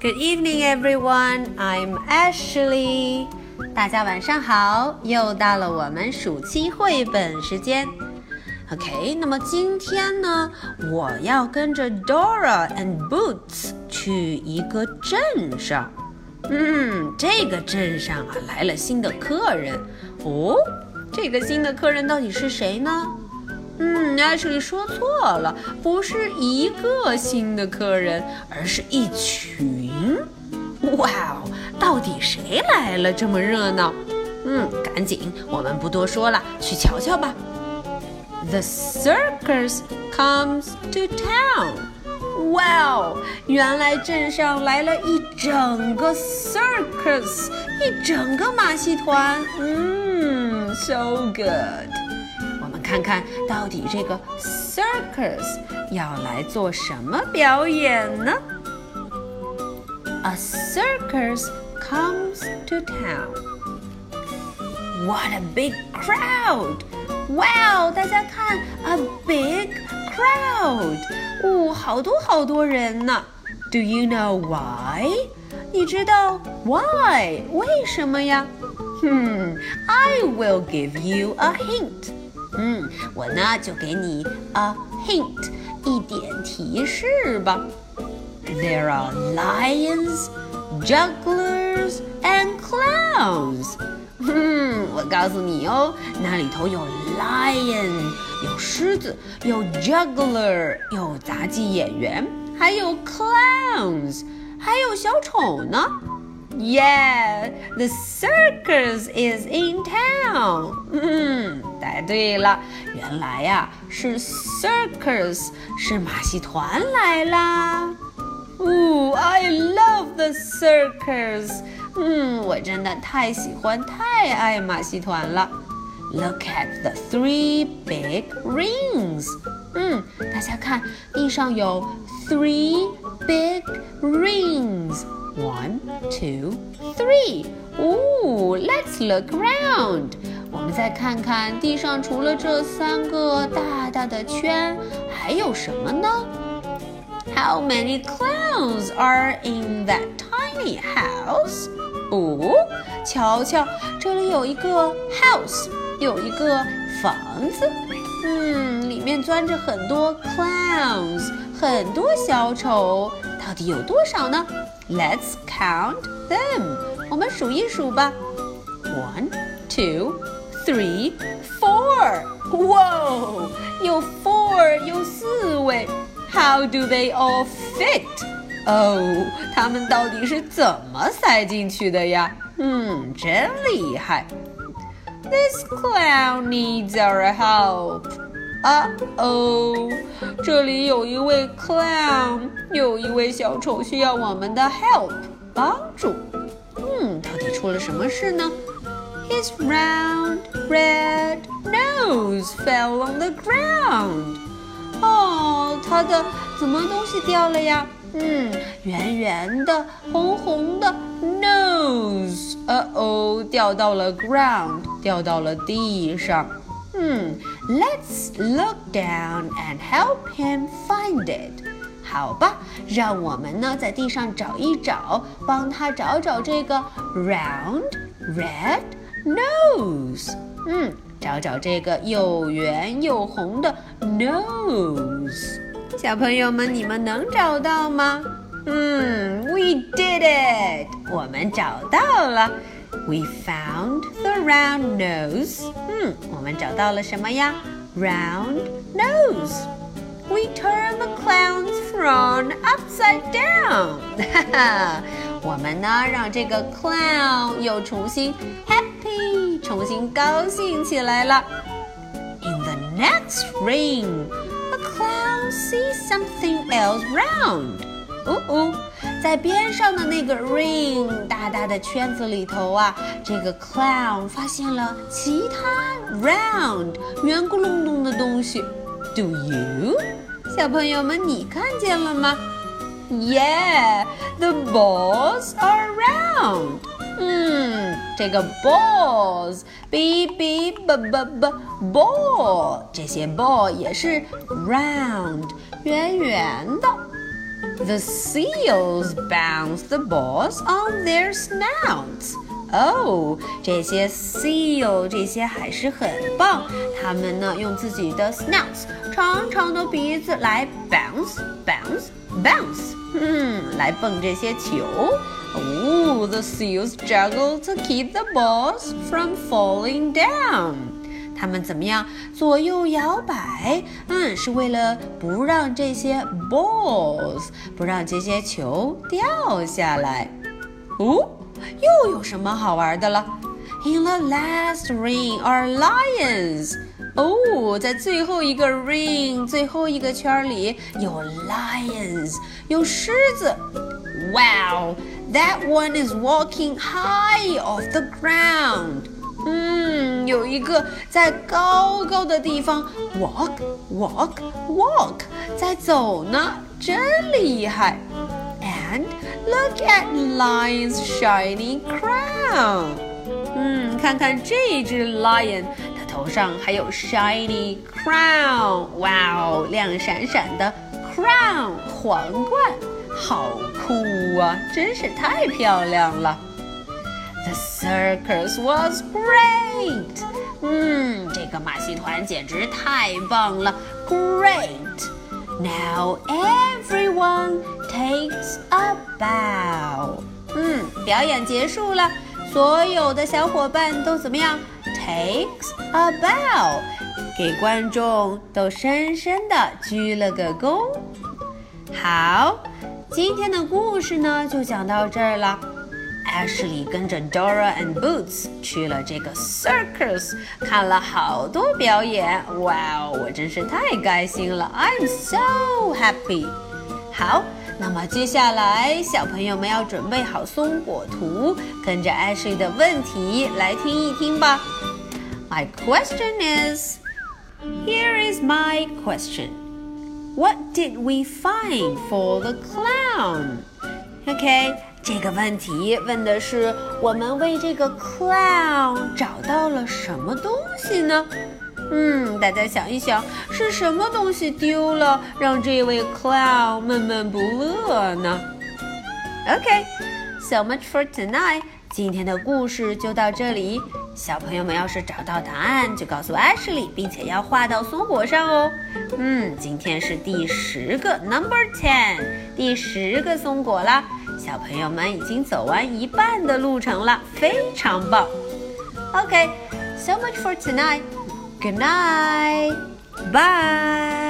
Good evening, everyone. I'm Ashley. 大家晚上好，又到了我们暑期绘本时间。OK，那么今天呢，我要跟着 Dora and Boots 去一个镇上。嗯，这个镇上啊来了新的客人。哦，这个新的客人到底是谁呢？嗯，Ashley 说错了，不是一个新的客人，而是一群。哇哦，到底谁来了这么热闹？嗯，赶紧，我们不多说了，去瞧瞧吧。The circus comes to town. 哇哦，原来镇上来了一整个 circus，一整个马戏团。嗯，so good。看看到底这个 circus 要来做什么表演呢？A circus comes to town. What a big crowd! Wow！大家看，a big crowd！哦，好多好多人呢。Do you know why？你知道 why 为什么呀？Hmm, I will give you a hint. 嗯，我呢就给你 a hint，一点提示吧。There are lions, jugglers, and clowns。嗯，我告诉你哦，那里头有 lion，有狮子，有 juggler，有杂技演员，还有 clowns，还有小丑呢。Yeah, the circus is in town. 嗯，答对了，原来呀是 circus，是马戏团来啦。哦，I love the circus. 嗯，我真的太喜欢、太爱马戏团了。Look at the three big rings. 嗯，大家看，地上有 three big rings. Two, three. Ooh, let's look around. 我们再看看地上，除了这三个大大的圈，还有什么呢？How many clowns are in that tiny house? 哦，瞧瞧，这里有一个 house，有一个房子。嗯，里面钻着很多 clowns，很多小丑。到底有多少呢？Let's count them. 我们数一数吧。One, two, three, four. Whoa! 有 four，有四位。How do they all fit? 哦，他们到底是怎么塞进去的呀？嗯，真厉害。This clown needs our help. 啊哦，这里有一位 clown，有一位小丑需要我们的 help 帮助。嗯，到底出了什么事呢？His round red nose fell on the ground。哦，他的怎么东西掉了呀？嗯，圆圆的、红红的 nose，呃哦，掉到了 ground，掉到了地上。嗯 ，Let's look down and help him find it。好吧，让我们呢在地上找一找，帮他找找这个 round red nose。嗯，找找这个又圆又红的 nose。小朋友们，你们能找到吗？嗯，We did it，我们找到了。 We found the round nose. 嗯，我们找到了什么呀？Round nose. We turned the clown's frown upside down. 哈哈，我们呢让这个 clown 又重新 happy，重新高兴起来了。In the next ring, the clown sees something else round. 哦哦。 在边上的那个 ring 大大的圈子里头啊，这个 clown 发现了其他 round 圆咕隆咚的东西。Do you？小朋友们，你看见了吗？Yeah，the balls are round。嗯，这个 balls，b b b b b ball，这些 ball 也是 round 圆圆的。The seals bounce the balls on their snouts. 哦，这些 seal 这些海狮很棒，它们呢用自己的 snouts 长长的鼻子来 bounce bounce bounce，嗯，来蹦这些球。哦，the seals juggle to keep the balls from falling down。 它们怎么样？左右摇摆，嗯，是为了不让这些 balls 不让这些球掉下来。哦。又有什么好玩的了？In the last ring are lions。哦，在最后一个 ring 最后一个圈里有 lions，有狮子。Wow, that one is walking high off the ground。 嗯，有一个在高高的地方 walk walk walk 在走呢，真厉害。And look at lion's shiny crown。嗯，看看这只 lion，它头上还有 shiny crown。哇哦，亮闪闪的 crown 皇冠，好酷啊！真是太漂亮了。The circus was great。嗯，这个马戏团简直太棒了，great。Now everyone takes a bow。嗯，表演结束了，所有的小伙伴都怎么样？Takes a bow，给观众都深深的鞠了个躬。好，今天的故事呢就讲到这儿了。Ashley 跟着 Dora and Boots 去了这个 circus，看了好多表演。哇哦，我真是太开心了！I'm so happy。好，那么接下来小朋友们要准备好松果图，跟着 Ashley 的问题来听一听吧。My question is, here is my question. What did we find for the clown? Okay. 这个问题问的是我们为这个 clown 找到了什么东西呢？嗯，大家想一想，是什么东西丢了，让这位 clown 闷闷不乐呢？OK，so much for tonight。今天的故事就到这里。小朋友们要是找到答案，就告诉 Ashley，并且要画到松果上哦。嗯，今天是第十个 number ten，第十个松果啦。小朋友们已经走完一半的路程了，非常棒。OK，so much for tonight. Good night. Bye.